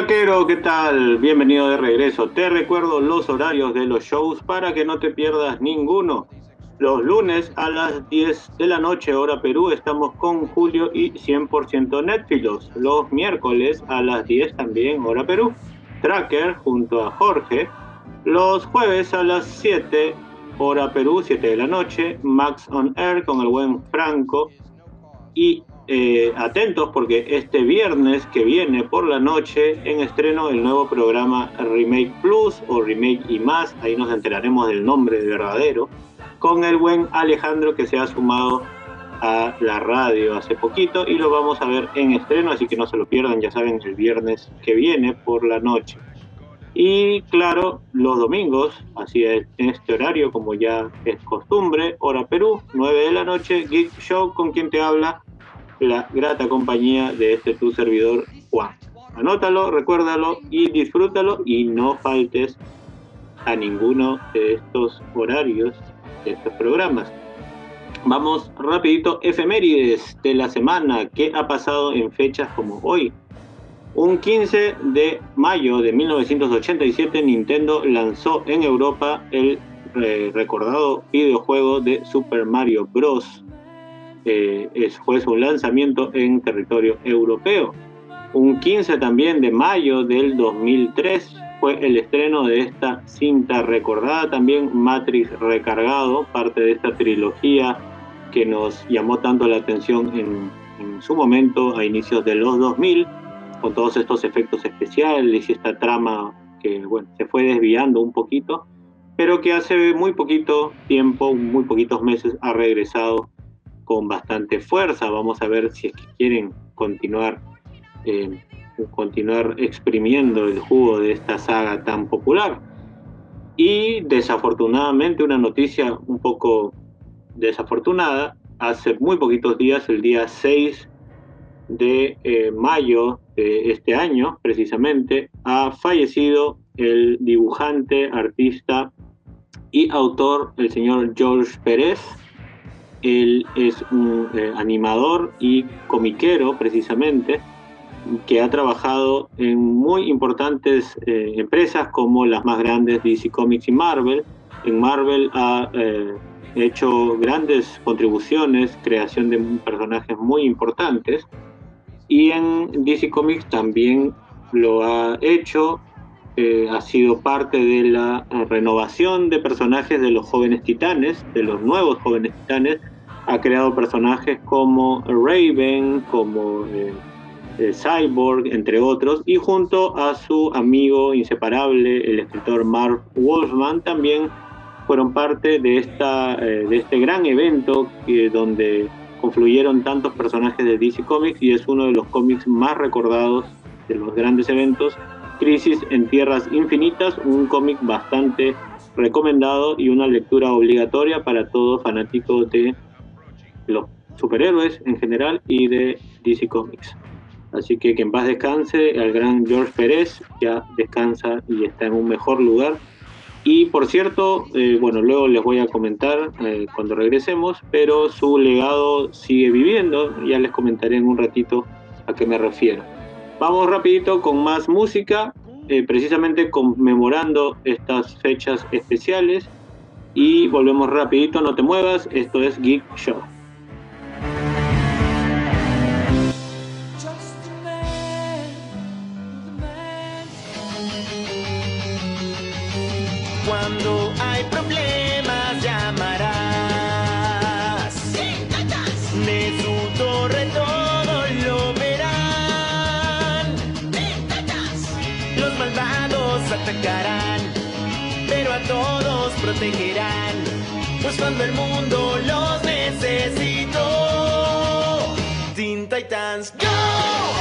[SPEAKER 1] ¿Qué tal? Bienvenido de regreso. Te recuerdo los horarios de los shows para que no te pierdas ninguno. Los lunes a las 10 de la noche, hora Perú, estamos con Julio y 100% Netfilos. Los miércoles a las 10 también, hora Perú. Tracker junto a Jorge. Los jueves a las 7, hora Perú, 7 de la noche. Max on Air con el buen Franco. Y eh, atentos porque este viernes que viene por la noche en estreno el nuevo programa Remake Plus o Remake y más, ahí nos enteraremos del nombre verdadero, con el buen Alejandro que se ha sumado a la radio hace poquito y lo vamos a ver en estreno, así que no se lo pierdan, ya saben, el viernes que viene por la noche. Y claro, los domingos, así es, en este horario, como ya es costumbre, hora Perú, 9 de la noche, Geek Show, con quien te habla la grata compañía de este tu servidor Juan. Anótalo, recuérdalo y disfrútalo y no faltes a ninguno de estos horarios, de estos programas. Vamos rapidito, efemérides de la semana, ¿qué ha pasado en fechas como hoy? Un 15 de mayo de 1987 Nintendo lanzó en Europa el eh, recordado videojuego de Super Mario Bros. Eh, es, fue su lanzamiento en territorio europeo. Un 15 también de mayo del 2003 fue el estreno de esta cinta recordada también Matrix Recargado, parte de esta trilogía que nos llamó tanto la atención en, en su momento a inicios de los 2000 con todos estos efectos especiales y esta trama que bueno, se fue desviando un poquito, pero que hace muy poquito tiempo, muy poquitos meses, ha regresado con bastante fuerza. Vamos a ver si es que quieren continuar, eh, continuar exprimiendo el jugo de esta saga tan popular. Y desafortunadamente, una noticia un poco desafortunada, hace muy poquitos días, el día 6 de eh, mayo de este año, precisamente, ha fallecido el dibujante, artista y autor, el señor George Pérez. Él es un eh, animador y comiquero, precisamente, que ha trabajado en muy importantes eh, empresas como las más grandes DC Comics y Marvel. En Marvel ha hecho grandes contribuciones, creación de personajes muy importantes y en DC Comics también lo ha hecho, eh, ha sido parte de la renovación de personajes de los jóvenes titanes, de los nuevos jóvenes titanes, ha creado personajes como Raven, como eh, eh, Cyborg, entre otros, y junto a su amigo inseparable, el escritor Mark Wolfman, también fueron parte de, esta, de este gran evento donde confluyeron tantos personajes de DC Comics y es uno de los cómics más recordados de los grandes eventos. Crisis en Tierras Infinitas, un cómic bastante recomendado y una lectura obligatoria para todo fanático de los superhéroes en general y de DC Comics. Así que que en paz descanse al gran George Pérez, ya descansa y está en un mejor lugar y por cierto, eh, bueno, luego les voy a comentar eh, cuando regresemos, pero su legado sigue viviendo, ya les comentaré en un ratito a qué me refiero. Vamos rapidito con más música, eh, precisamente conmemorando estas fechas especiales y volvemos rapidito, no te muevas, esto es Geek Show.
[SPEAKER 6] Cuando hay problemas llamarás. De su torre todo lo verán. Los malvados atacarán, pero a todos protegerán. Pues cuando el mundo los necesitó, Teen Titans
[SPEAKER 7] Go!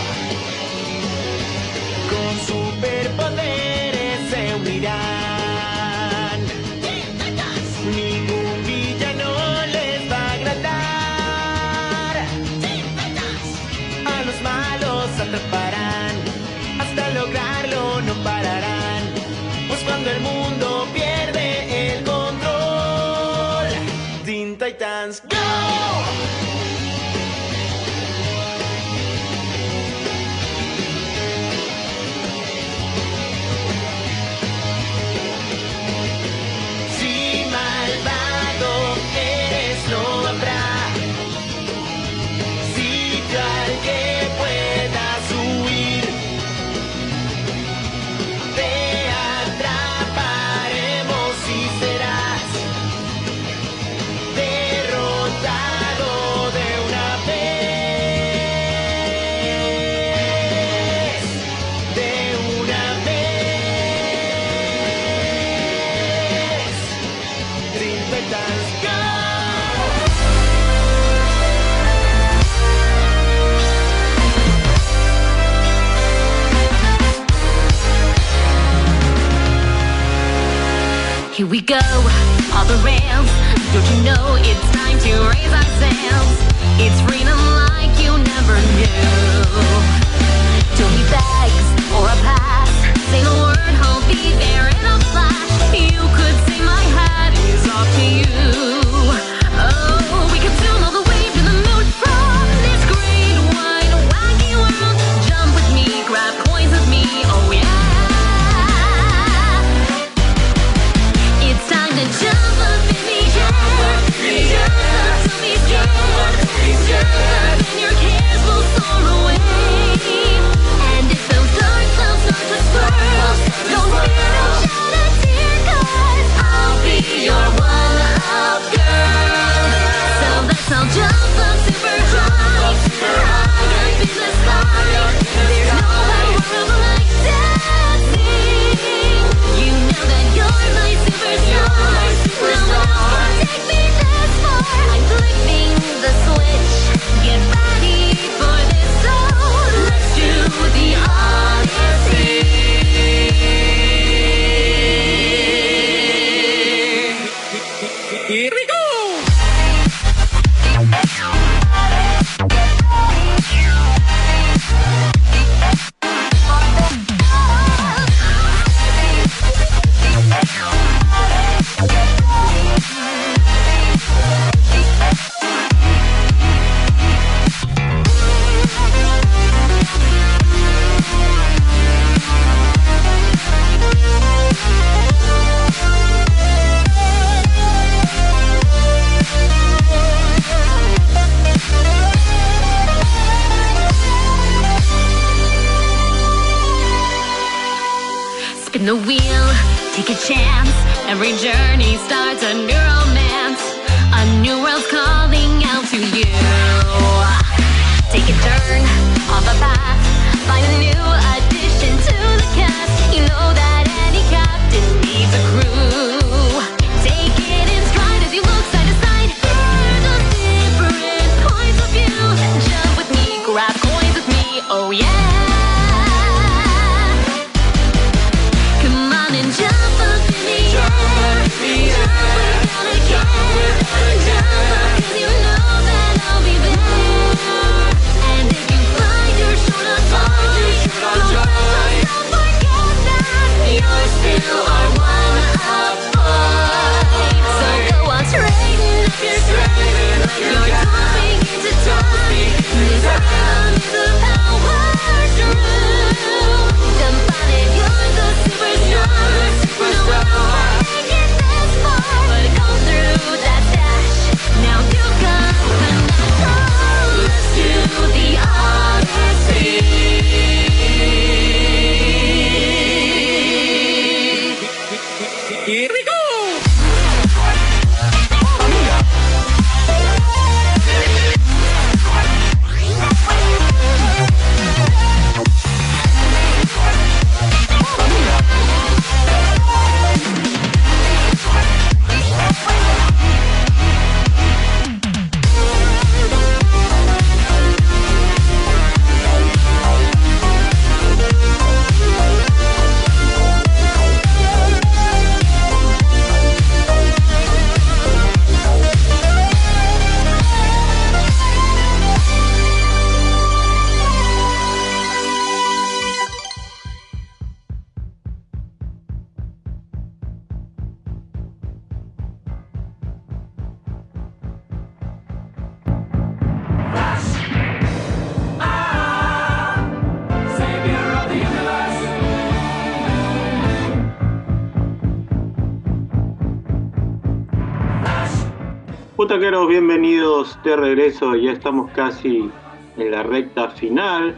[SPEAKER 1] Putaqueros, bienvenidos de regreso. Ya estamos casi en la recta final.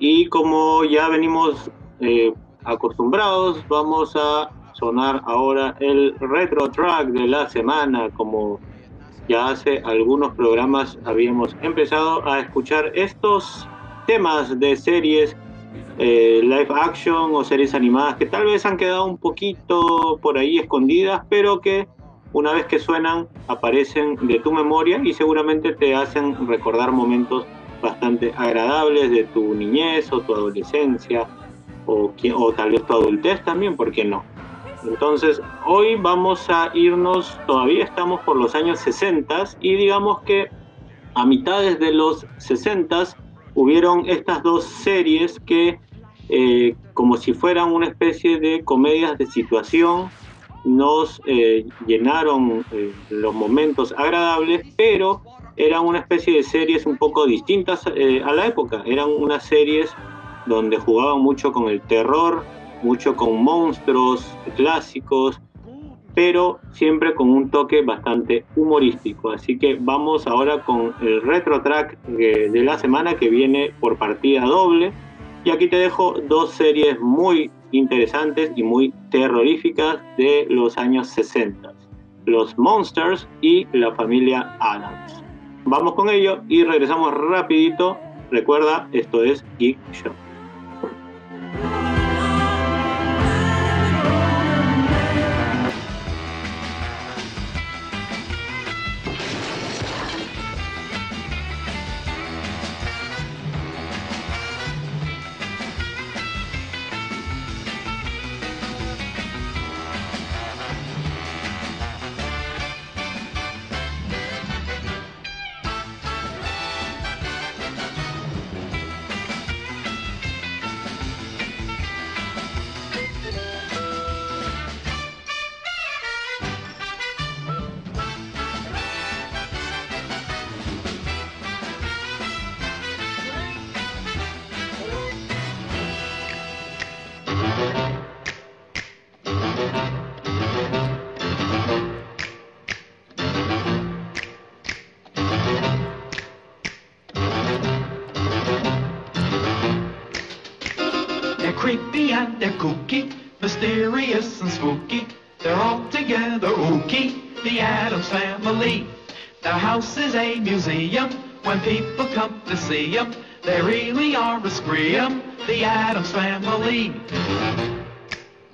[SPEAKER 1] Y como ya venimos eh, acostumbrados, vamos a sonar ahora el retro track de la semana. Como ya hace algunos programas habíamos empezado a escuchar estos temas de series eh, live action o series animadas que tal vez han quedado un poquito por ahí escondidas, pero que una vez que suenan aparecen de tu memoria y seguramente te hacen recordar momentos bastante agradables de tu niñez o tu adolescencia o, o tal vez tu adultez también, ¿por qué no? Entonces, hoy vamos a irnos, todavía estamos por los años 60 y digamos que a mitades de los 60 hubieron estas dos series que, eh, como si fueran una especie de comedias de situación, nos eh, llenaron eh, los momentos agradables, pero eran una especie de series un poco distintas eh, a la época. Eran unas series donde jugaban mucho con el terror, mucho con monstruos clásicos, pero siempre con un toque bastante humorístico. Así que vamos ahora con el retro track de la semana que viene por partida doble. Y aquí te dejo dos series muy interesantes y muy terroríficas de los años 60. Los Monsters y la familia Adams. Vamos con ello y regresamos rapidito. Recuerda, esto es Geek Show.
[SPEAKER 8] House is a museum when people come to see them. They really are a scream, the Adams family.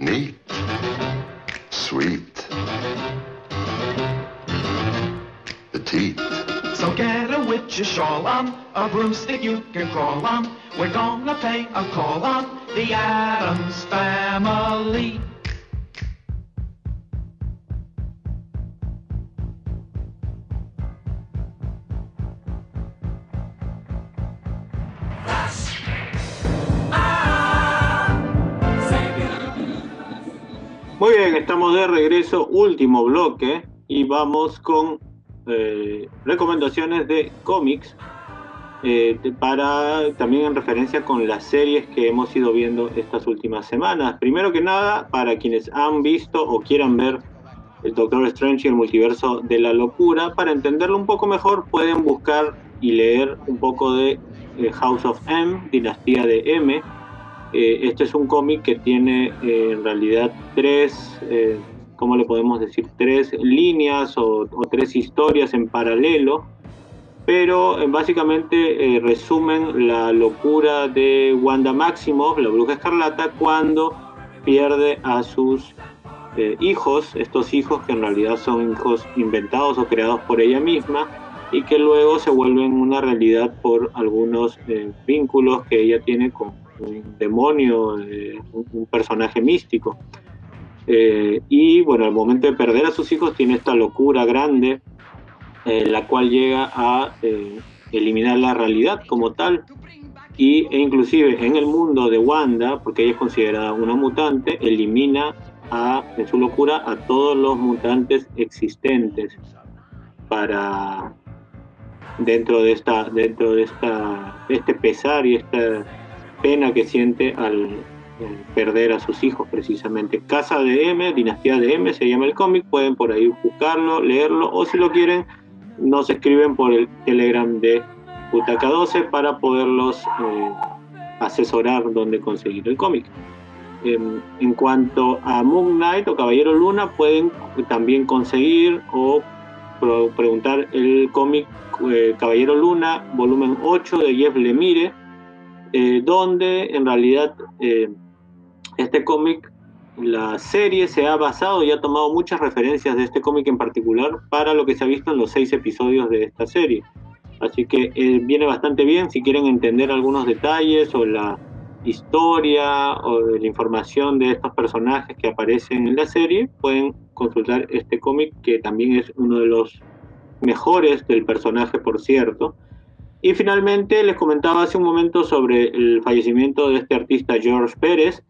[SPEAKER 9] Neat. Sweet. Petite.
[SPEAKER 8] So get a witch's shawl on, a broomstick you can crawl on. We're gonna pay a call on the Adams family.
[SPEAKER 1] Muy bien, estamos de regreso, último bloque, y vamos con eh, recomendaciones de cómics eh, para también en referencia con las series que hemos ido viendo estas últimas semanas. Primero que nada, para quienes han visto o quieran ver el Doctor Strange y el multiverso de la locura, para entenderlo un poco mejor pueden buscar y leer un poco de eh, House of M, Dinastía de M. Eh, este es un cómic que tiene eh, en realidad tres, eh, ¿cómo le podemos decir? Tres líneas o, o tres historias en paralelo, pero básicamente resumen la locura de Wanda Maximoff, la bruja escarlata, cuando pierde a sus hijos, estos hijos que en realidad son hijos inventados o creados por ella misma y que luego se vuelven una realidad por algunos vínculos que ella tiene con un demonio, eh, un, personaje místico. Eh, y bueno, al momento de perder a sus hijos tiene esta locura grande, eh, la cual llega a eh, eliminar la realidad como tal. Y, e inclusive en el mundo de Wanda, porque ella es considerada una mutante, elimina a, en su locura a todos los mutantes existentes para dentro de esta dentro de esta este pesar y esta pena que siente al perder a sus hijos precisamente. Casa de M Dinastía de M se llama el cómic pueden por ahí buscarlo leerlo o si lo quieren nos escriben por el telegram de Butaca 12 para poderlos eh, asesorar dónde conseguir el cómic. En, en cuanto a Moon Knight o Caballero Luna pueden también conseguir o preguntar el cómic eh, Caballero Luna, volumen 8 de Jeff Lemire, eh, donde en realidad eh, este cómic, la serie se ha basado y ha tomado muchas referencias de este cómic en particular para lo que se ha visto en los seis episodios de esta serie. Así que eh, viene bastante bien si quieren entender algunos detalles o la historia o la información de estos personajes que aparecen en la serie, pueden consultar este cómic que también es uno de los mejores del personaje, por cierto. Y finalmente les comentaba hace un momento sobre el fallecimiento de este artista George Pérez,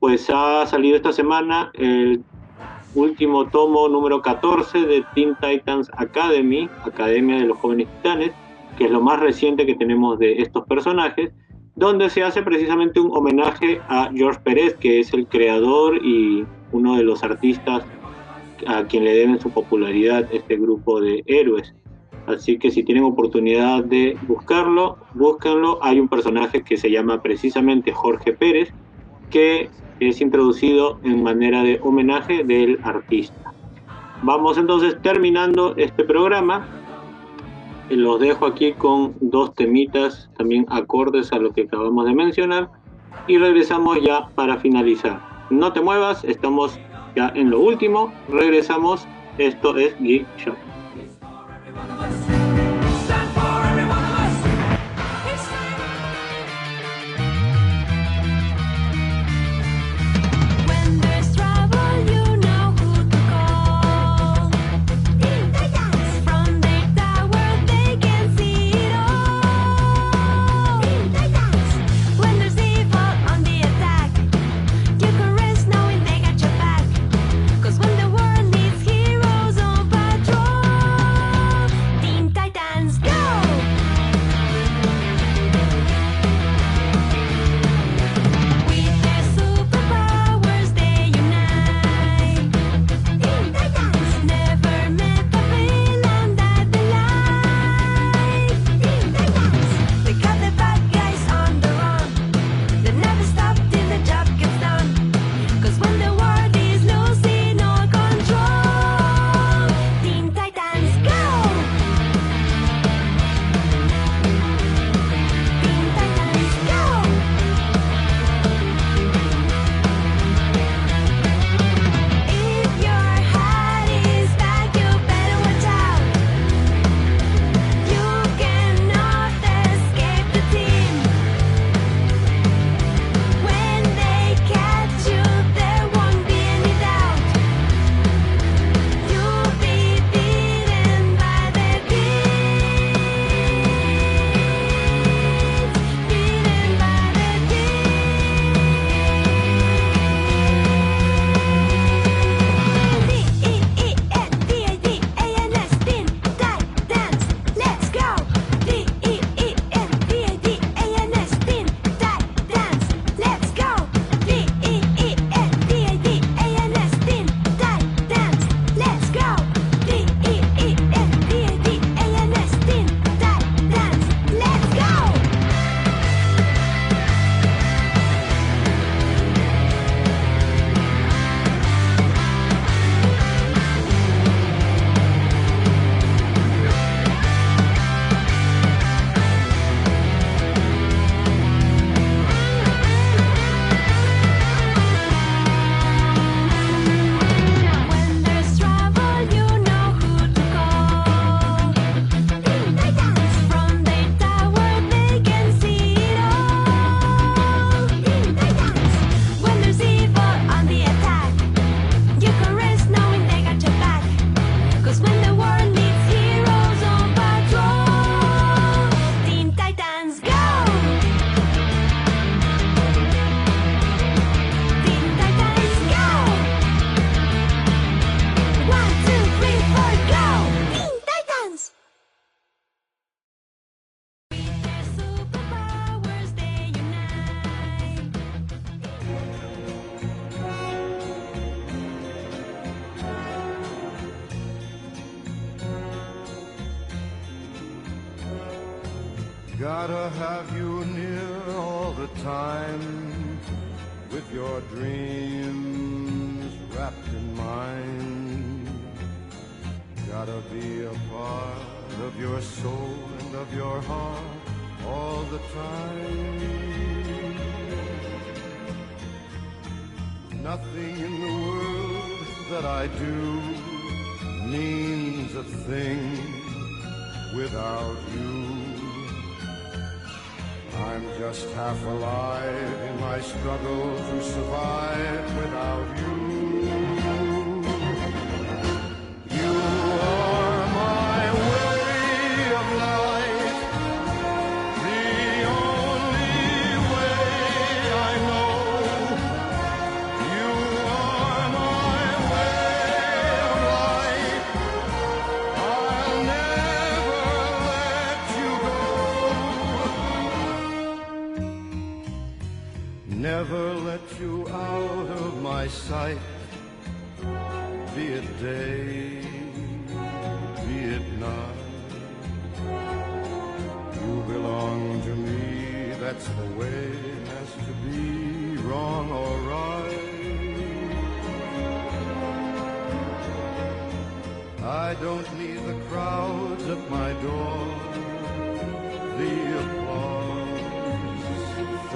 [SPEAKER 1] pues ha salido esta semana el último tomo número 14 de Teen Titans Academy, Academia de los Jóvenes Titanes, que es lo más reciente que tenemos de estos personajes, donde se hace precisamente un homenaje a George Pérez, que es el creador y uno de los artistas a quien le deben su popularidad este grupo de héroes. Así que si tienen oportunidad de buscarlo, búsquenlo. Hay un personaje que se llama precisamente Jorge Pérez, que es introducido en manera de homenaje del artista. Vamos entonces terminando este programa. Los dejo aquí con dos temitas también acordes a lo que acabamos de mencionar y regresamos ya para finalizar. No te muevas, estamos ya en lo último, regresamos. Esto es Geek Shop.
[SPEAKER 10] everyone of us.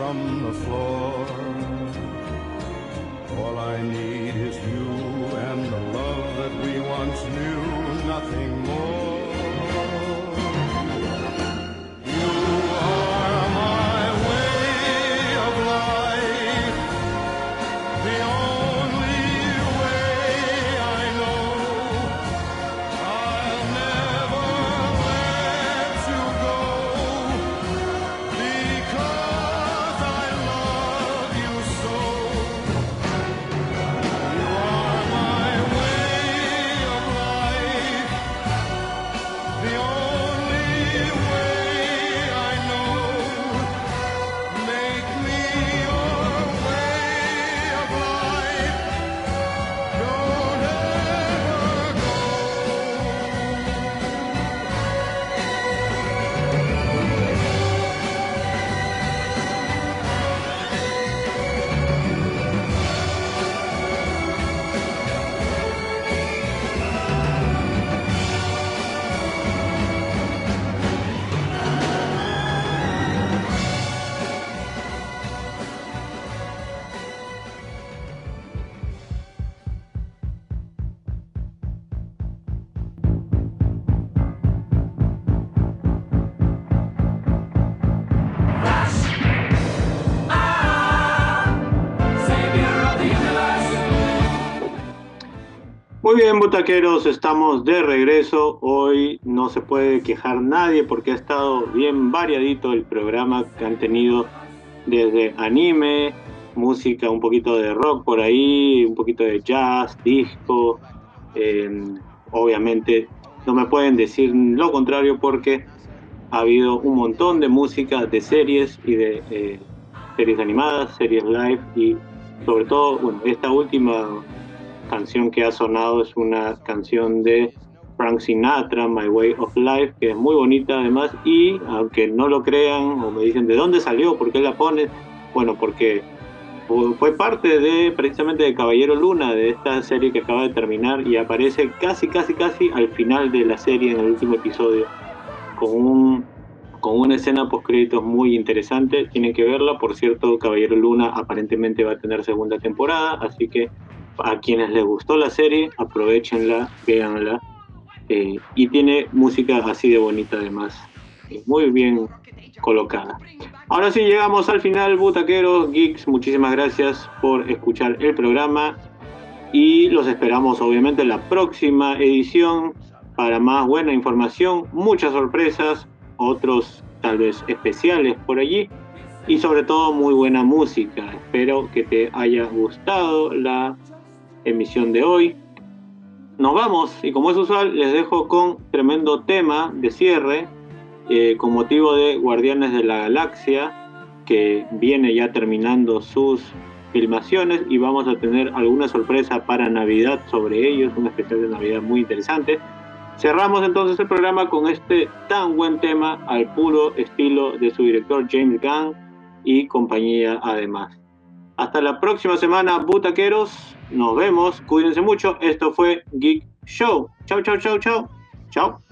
[SPEAKER 10] From the floor.
[SPEAKER 1] Muy bien, butaqueros, estamos de regreso. Hoy no se puede quejar nadie porque ha estado bien variadito el programa que han tenido desde anime, música, un poquito de rock por ahí, un poquito de jazz, disco. eh, obviamente no me pueden decir lo contrario porque ha habido un montón de música de series y de eh, series animadas, series live y sobre todo, bueno, esta última canción que ha sonado es una canción de Frank Sinatra, My Way of Life, que es muy bonita además y aunque no lo crean o me dicen de dónde salió, por qué la pones, bueno, porque fu- fue parte de precisamente de Caballero Luna, de esta serie que acaba de terminar y aparece casi, casi, casi al final de la serie en el último episodio con un con una escena post créditos muy interesante, tienen que verla, por cierto, Caballero Luna aparentemente va a tener segunda temporada, así que a quienes les gustó la serie, aprovechenla, véanla. eh, y tiene música así de bonita además, eh, muy bien colocada. Ahora sí llegamos al final, butaqueros, geeks, muchísimas gracias por escuchar el programa y los esperamos obviamente en la próxima edición para más buena información, muchas sorpresas, otros tal vez especiales por allí y sobre todo muy buena música. Espero que te haya gustado la emisión de hoy. Nos vamos y como es usual les dejo con tremendo tema de cierre eh, con motivo de Guardianes de la Galaxia que viene ya terminando sus filmaciones y vamos a tener alguna sorpresa para Navidad sobre ellos, un especial de Navidad muy interesante.
[SPEAKER 4] Cerramos entonces el programa con este tan buen tema al puro estilo de su director James Gunn y compañía además. Hasta la próxima semana, butaqueros. Nos vemos, cuídense mucho. Esto fue Geek Show. Chau, chau, chau, chau. Chau.